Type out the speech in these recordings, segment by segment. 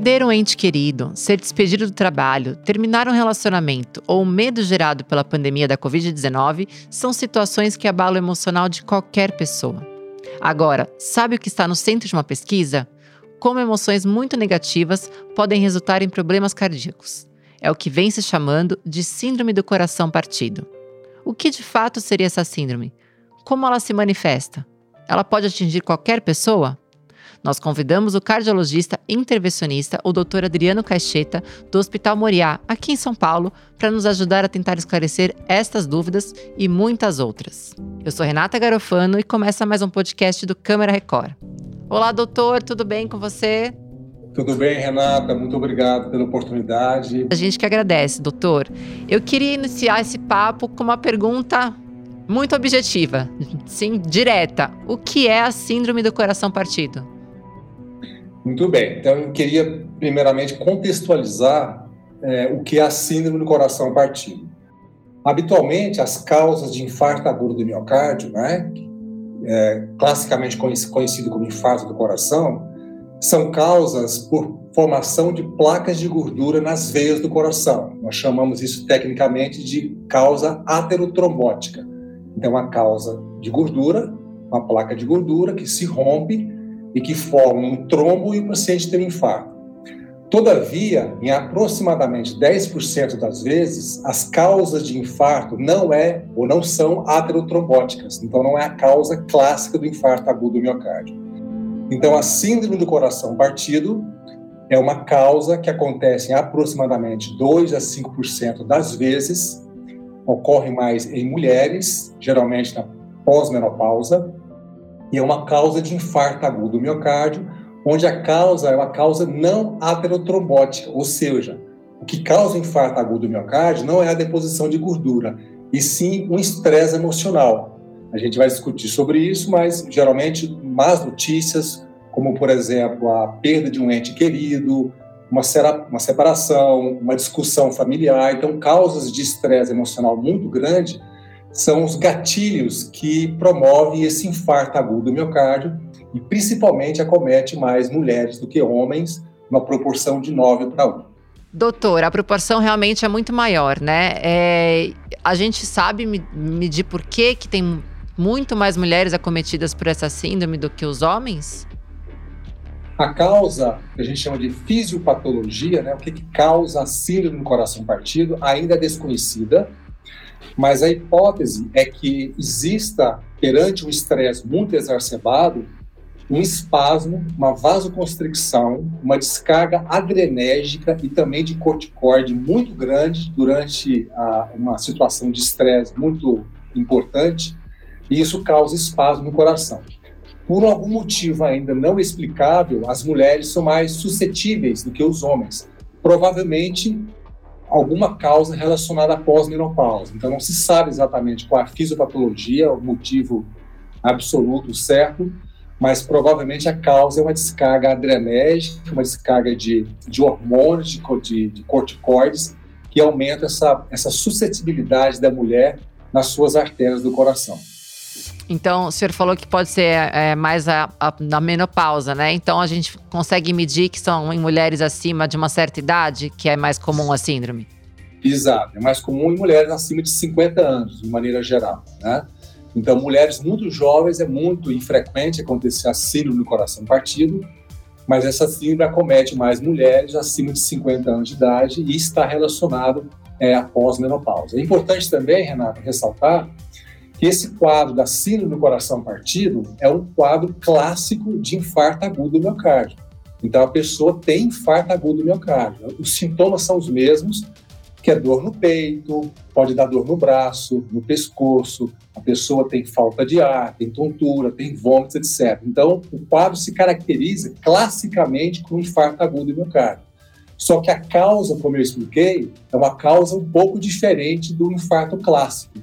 Perder um ente querido, ser despedido do trabalho, terminar um relacionamento ou o medo gerado pela pandemia da Covid-19 são situações que abalam o emocional de qualquer pessoa. Agora, sabe o que está no centro de uma pesquisa? Como emoções muito negativas podem resultar em problemas cardíacos. É o que vem se chamando de Síndrome do Coração Partido. O que de fato seria essa síndrome? Como ela se manifesta? Ela pode atingir qualquer pessoa? Nós convidamos o cardiologista intervencionista, o Dr. Adriano Caixeta, do Hospital Moriá, aqui em São Paulo, para nos ajudar a tentar esclarecer estas dúvidas e muitas outras. Eu sou Renata Garofano e começa mais um podcast do Câmara Record. Olá, doutor, tudo bem com você? Tudo bem, Renata? Muito obrigado pela oportunidade. A gente que agradece, doutor. Eu queria iniciar esse papo com uma pergunta muito objetiva, sim, direta. O que é a síndrome do coração partido? Muito bem. Então, eu queria, primeiramente, contextualizar é, o que é a síndrome do coração partido. Habitualmente, as causas de infarto agudo do miocárdio, né, é, classicamente conhecido como infarto do coração, são causas por formação de placas de gordura nas veias do coração. Nós chamamos isso tecnicamente de causa aterotrombótica. Então, a causa de gordura, uma placa de gordura que se rompe e que formam um trombo e o paciente tem um infarto. Todavia, em aproximadamente 10% das vezes, as causas de infarto não é ou não são aterotrombóticas, então não é a causa clássica do infarto agudo do miocárdio. Então, a síndrome do coração partido é uma causa que acontece em aproximadamente 2 a 5% das vezes, ocorre mais em mulheres, geralmente na pós-menopausa, e é uma causa de infarto agudo do miocárdio, onde a causa é uma causa não aterotrombótica, ou seja, o que causa o infarto agudo do miocárdio não é a deposição de gordura, e sim um estresse emocional. A gente vai discutir sobre isso, mas geralmente más notícias, como por exemplo a perda de um ente querido, uma, uma separação, uma discussão familiar, então causas de estresse emocional muito grande são os gatilhos que promovem esse infarto agudo do miocárdio e principalmente acomete mais mulheres do que homens, uma proporção de 9 para 1. Doutor, a proporção realmente é muito maior, né? É, a gente sabe medir por que, que tem muito mais mulheres acometidas por essa síndrome do que os homens? A causa, que a gente chama de fisiopatologia, né, o que, que causa a síndrome do coração partido, ainda é desconhecida. Mas a hipótese é que exista, perante um estresse muito exacerbado, um espasmo, uma vasoconstricção, uma descarga adrenérgica e também de corticoide muito grande durante a, uma situação de estresse muito importante, e isso causa espasmo no coração. Por algum motivo ainda não explicável, as mulheres são mais suscetíveis do que os homens. Provavelmente alguma causa relacionada à pós-menopausa. Então, não se sabe exatamente qual é a fisiopatologia, o motivo absoluto certo, mas provavelmente a causa é uma descarga adrenérgica, uma descarga de, de hormônios, de, de, de corticoides, que aumenta essa, essa suscetibilidade da mulher nas suas artérias do coração. Então, o senhor falou que pode ser é, mais a, a, na menopausa, né? Então, a gente consegue medir que são em mulheres acima de uma certa idade, que é mais comum a síndrome? Exato, é mais comum em mulheres acima de 50 anos, de maneira geral, né? Então, mulheres muito jovens é muito infrequente acontecer a síndrome do coração partido, mas essa síndrome acomete mais mulheres acima de 50 anos de idade e está relacionado é, à pós-menopausa. É importante também, Renato, ressaltar que esse quadro da síndrome do coração partido é um quadro clássico de infarto agudo do miocárdio. Então, a pessoa tem infarto agudo do miocárdio. Os sintomas são os mesmos, que é dor no peito, pode dar dor no braço, no pescoço, a pessoa tem falta de ar, tem tontura, tem vômitos, etc. Então, o quadro se caracteriza classicamente com infarto agudo do miocárdio. Só que a causa, como eu expliquei, é uma causa um pouco diferente do infarto clássico.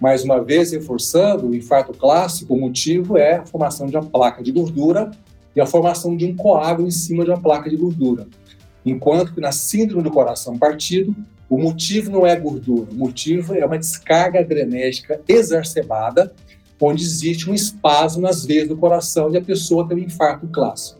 Mais uma vez, reforçando, o infarto clássico, o motivo é a formação de uma placa de gordura e a formação de um coágulo em cima de uma placa de gordura. Enquanto que na síndrome do coração partido, o motivo não é gordura, o motivo é uma descarga adrenérgica exacerbada, onde existe um espasmo nas veias do coração e a pessoa tem um infarto clássico.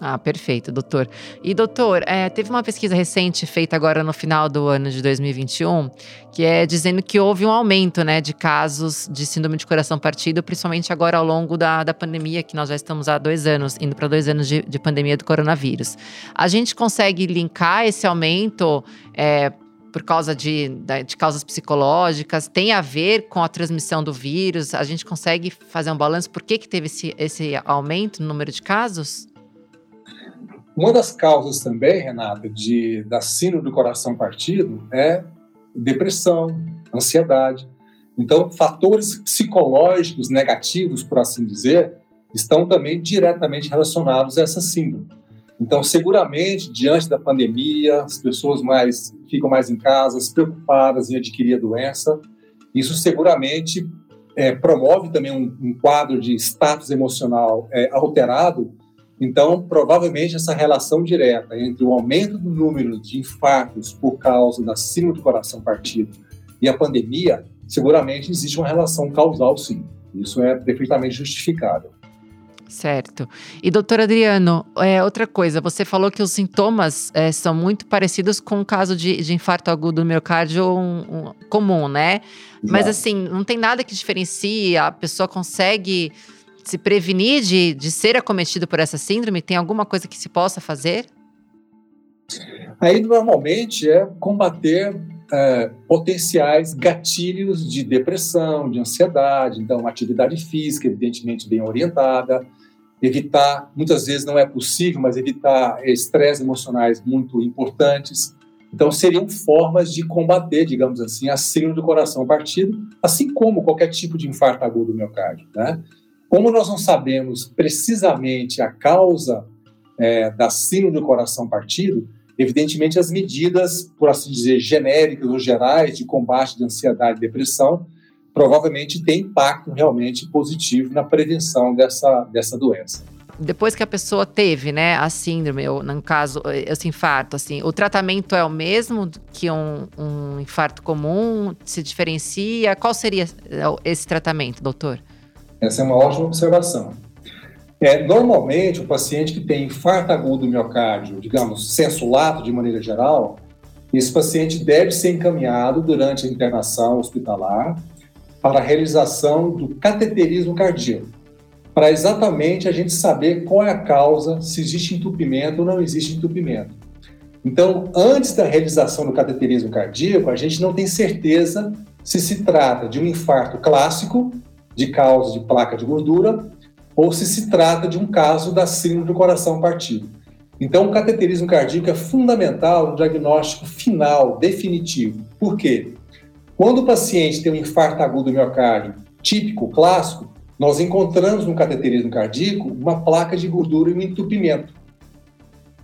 Ah, perfeito, doutor. E, doutor, é, teve uma pesquisa recente feita agora no final do ano de 2021, que é dizendo que houve um aumento né, de casos de síndrome de coração partido, principalmente agora ao longo da, da pandemia, que nós já estamos há dois anos, indo para dois anos de, de, pandemia do coronavírus. A gente consegue linkar esse aumento é, por causa de, de causas psicológicas, tem a ver com a transmissão do vírus? A gente consegue fazer um balanço? Por que, que teve esse, esse aumento no número de casos? Uma das causas também, Renata, de, da síndrome do coração partido é depressão, ansiedade. Então, fatores psicológicos negativos, por assim dizer, estão também diretamente relacionados a essa síndrome. Então, seguramente, diante da pandemia, as pessoas mais ficam mais em casa, preocupadas em adquirir a doença. Isso seguramente é, promove também um, um, quadro de status emocional é, alterado então, provavelmente, essa relação direta entre o aumento do número de infartos por causa da síndrome do coração partido e a pandemia, seguramente existe uma relação causal, sim. Isso é perfeitamente justificável. Certo. E doutor Adriano, é, outra coisa, você falou que os sintomas é, são muito parecidos com o caso de, de infarto agudo do miocárdio um, um, comum, né? Mas assim, não tem nada que diferencie, a pessoa consegue se prevenir de, de ser acometido por essa síndrome? Tem alguma coisa que se possa fazer? Aí, normalmente, é combater é, potenciais gatilhos de depressão, de ansiedade. Então, atividade física, evidentemente, bem orientada. Evitar, muitas vezes não é possível, mas evitar estresse emocionais muito importantes. Então, seriam formas de combater, digamos assim, a síndrome do coração partido, assim como qualquer tipo de infarto agudo do miocárdio, né? Como nós não sabemos precisamente a causa é, da síndrome do coração partido, evidentemente as medidas, por assim dizer, genéricas ou gerais de combate de ansiedade e depressão provavelmente têm impacto realmente positivo na prevenção dessa, dessa doença. Depois que a pessoa teve, né, a síndrome, ou no caso, esse infarto, assim, o tratamento é o mesmo que um, um infarto comum? Se diferencia? Qual seria esse tratamento, doutor? Essa é uma ótima observação. É, normalmente, o paciente que tem infarto agudo do miocárdio, digamos, sensulato de maneira geral, esse paciente deve ser encaminhado durante a internação hospitalar para a realização do cateterismo cardíaco, para exatamente a gente saber qual é a causa, se existe entupimento ou não existe entupimento. Então, antes da realização do cateterismo cardíaco, a gente não tem certeza se se trata de um infarto clássico de causa de placa de gordura ou se se trata de um caso da síndrome do coração partido. Então, o cateterismo cardíaco é fundamental no diagnóstico final, definitivo. Por quê? Quando o paciente tem um infarto agudo do miocárdio típico, clássico, nós encontramos no cateterismo cardíaco uma placa de gordura e um entupimento.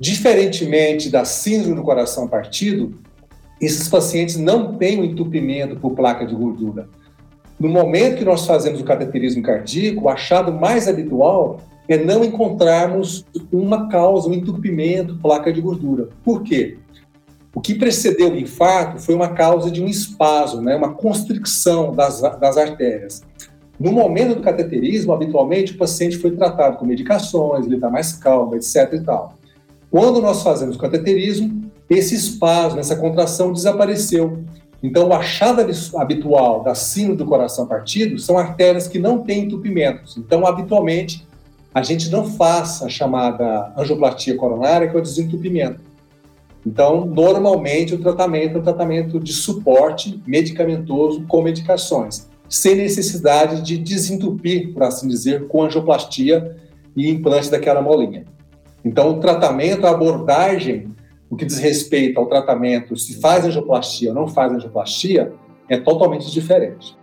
Diferentemente da síndrome do coração partido, esses pacientes não têm um entupimento por placa de gordura. No momento que nós fazemos o cateterismo cardíaco, o achado mais habitual é não encontrarmos uma causa, um entupimento, placa de gordura. Por quê? O que precedeu o infarto foi uma causa de um espasmo, né, uma constricção das, das artérias. No momento do cateterismo, habitualmente o paciente foi tratado com medicações, ele está mais calmo, etc. E tal. Quando nós fazemos o cateterismo, esse espasmo, essa contração desapareceu. Então, o achado habitual da síndrome do coração partido são artérias que não têm entupimentos. Então, habitualmente, a gente não faz a chamada angioplastia coronária, que é o desentupimento. Então, normalmente, o tratamento é um tratamento de suporte medicamentoso com medicações, sem necessidade de desentupir, por assim dizer, com angioplastia e implante daquela molinha. Então, o tratamento, a abordagem o que diz respeito ao tratamento, se faz angioplastia ou não faz angioplastia, é totalmente diferente.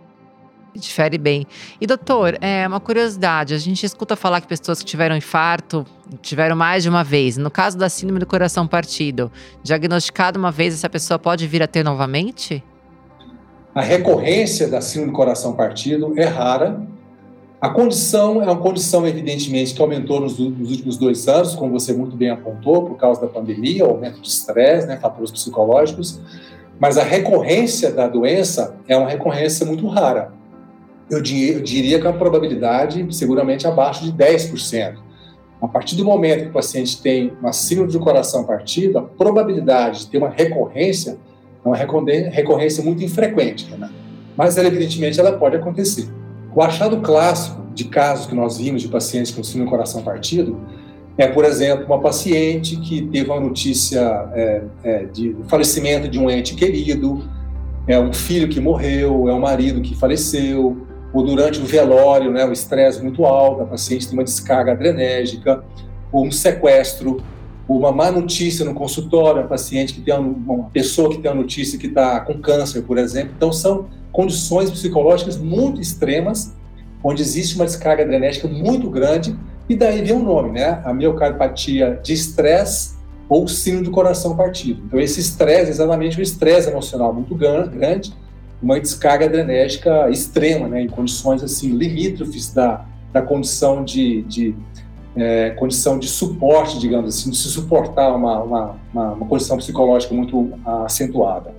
Difere bem. E doutor, é uma curiosidade, a gente escuta falar que pessoas que tiveram infarto tiveram mais de uma vez. No caso da síndrome do coração partido, diagnosticado uma vez, essa pessoa pode vir a ter novamente? A recorrência da síndrome do coração partido é rara, a condição é uma condição, evidentemente, que aumentou nos, nos, últimos dois anos, como você muito bem apontou, por causa da pandemia, aumento de estresse, né, fatores psicológicos, mas a recorrência da doença é uma recorrência muito rara. Eu, eu diria que a probabilidade seguramente abaixo de 10%. A partir do momento que o paciente tem uma síndrome do coração partido, a probabilidade de ter uma recorrência é uma recorrência muito infrequente, né? mas evidentemente ela pode acontecer. O achado clássico de casos que nós vimos de pacientes com síndrome do coração partido é, por exemplo, uma paciente que teve uma notícia é, é, de falecimento de um ente querido, é um filho que morreu, é um marido que faleceu, ou durante o velório, né, o estresse muito alto, a paciente tem uma descarga adrenérgica, ou um sequestro, uma má notícia no consultório, a paciente que tem uma, uma pessoa que tem a notícia que está com câncer, por exemplo. Então, são condições psicológicas muito extremas, onde existe uma descarga adrenérgica muito grande, e daí vem o nome, né? A miocardiopatia de estresse ou síndrome do coração partido. Então, esse estresse é exatamente o estresse emocional muito grande, uma descarga adrenérgica extrema, né, em condições assim limítrofes da, da condição de, de é, condição de suporte, digamos assim, de se suportar uma, uma, uma, uma condição psicológica muito acentuada.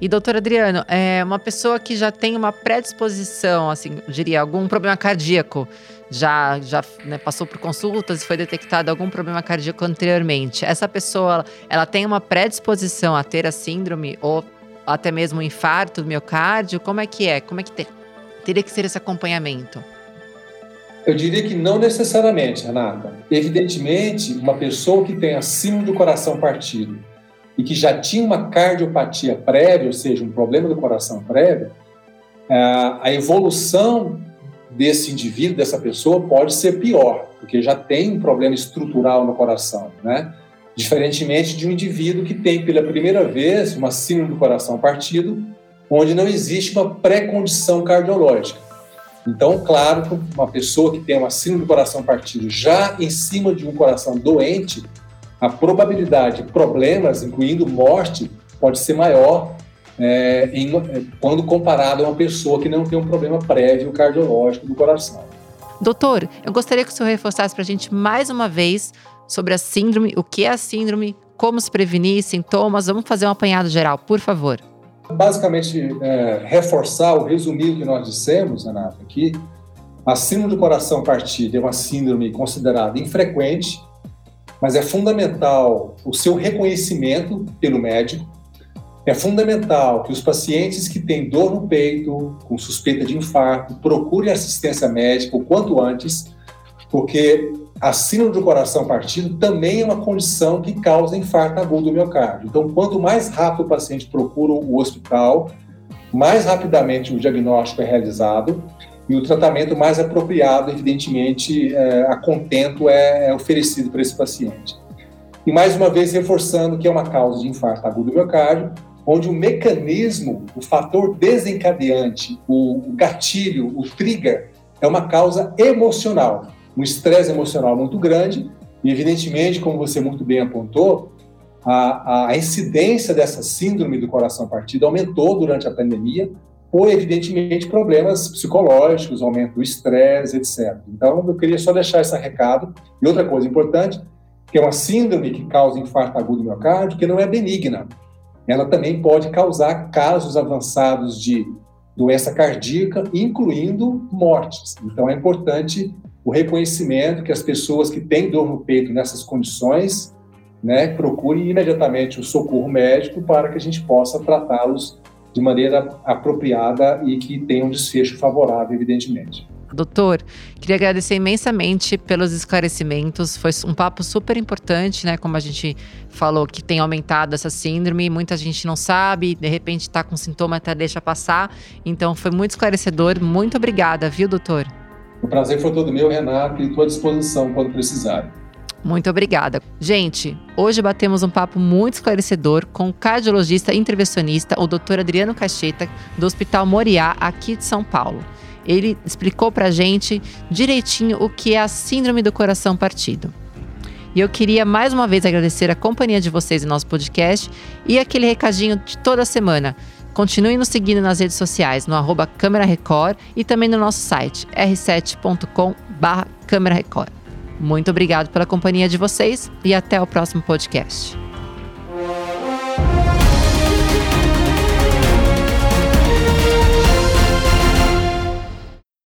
E doutor Adriano, é uma pessoa que já tem uma predisposição, assim, diria, algum problema cardíaco, já, já né, passou por consultas e foi detectado algum problema cardíaco anteriormente. Essa pessoa, ela tem uma predisposição a ter a síndrome ou até mesmo um infarto do miocárdio? Como é que é? Como é que te, teria que ser esse acompanhamento? Eu diria que não necessariamente, Renata. Evidentemente, uma pessoa que tem acima do coração partido e que já tinha uma cardiopatia prévia, ou seja, um problema do coração prévio, a evolução desse indivíduo, dessa pessoa, pode ser pior, porque já tem um problema estrutural no coração, né? diferentemente de um indivíduo que tem pela primeira vez uma síndrome do coração partido, onde não existe uma pré-condição cardiológica. Então, claro uma pessoa que tem uma síndrome do coração partido já em cima de um coração doente, a probabilidade de problemas, incluindo morte, pode ser maior é, em, é, quando comparado a uma pessoa que não tem um problema prévio cardiológico do coração. Doutor, eu gostaria que o senhor reforçasse para a gente mais uma vez sobre a síndrome, o que é a síndrome, como se prevenir, sintomas. Vamos fazer um apanhado geral, por favor. Basicamente, é, reforçar o resumido que nós dissemos, Renata, aqui. A síndrome do coração partido é uma síndrome considerada infrequente, mas é fundamental o seu reconhecimento pelo médico. É fundamental que os pacientes que têm dor no peito, com suspeita de infarto, procurem assistência médica o quanto antes, porque a síndrome do coração partido também é uma condição que causa infarto agudo do miocárdio. Então, quanto mais rápido o paciente procura o hospital, mais rapidamente o diagnóstico é realizado e o tratamento mais apropriado, evidentemente, é, a contento é, é oferecido para esse paciente. E mais uma vez reforçando que é uma causa de infarto agudo do miocárdio, onde o mecanismo, o fator desencadeante, o gatilho, o trigger, é uma causa emocional um estresse emocional muito grande e, evidentemente, como você muito bem apontou, a, a incidência dessa síndrome do coração partido aumentou durante a pandemia por, evidentemente, problemas psicológicos, aumento do estresse, etc. Então, eu queria só deixar esse recado. E outra coisa importante, que é uma síndrome que causa infarto agudo do miocárdio, que não é benigna. Ela também pode causar casos avançados de doença cardíaca, incluindo mortes. Então, é importante o reconhecimento que as pessoas que têm dor no peito nessas condições, né, procurem imediatamente o socorro médico para que a gente possa tratá-los de maneira apropriada e que tenha um desfecho favorável, evidentemente. Doutor, queria agradecer imensamente pelos esclarecimentos. Foi um papo super importante, né? Como a gente falou que tem aumentado essa síndrome, muita gente não sabe, de repente está com sintoma até deixa passar. Então foi muito esclarecedor. Muito obrigada, viu, doutor? O prazer foi todo meu, Renato, e estou à disposição quando precisar. Muito obrigada. Gente, hoje batemos um papo muito esclarecedor com o cardiologista intervencionista, o Dr. Adriano Cacheta, do Hospital Moriá, aqui de São Paulo. Ele explicou pra gente direitinho o que é a síndrome do coração partido. E eu queria mais uma vez agradecer a companhia de vocês em nosso podcast e aquele recadinho de toda semana. Continue nos seguindo nas redes sociais, no arroba Câmera Record e também no nosso site, r7.com Câmera Record. Muito obrigado pela companhia de vocês e até o próximo podcast.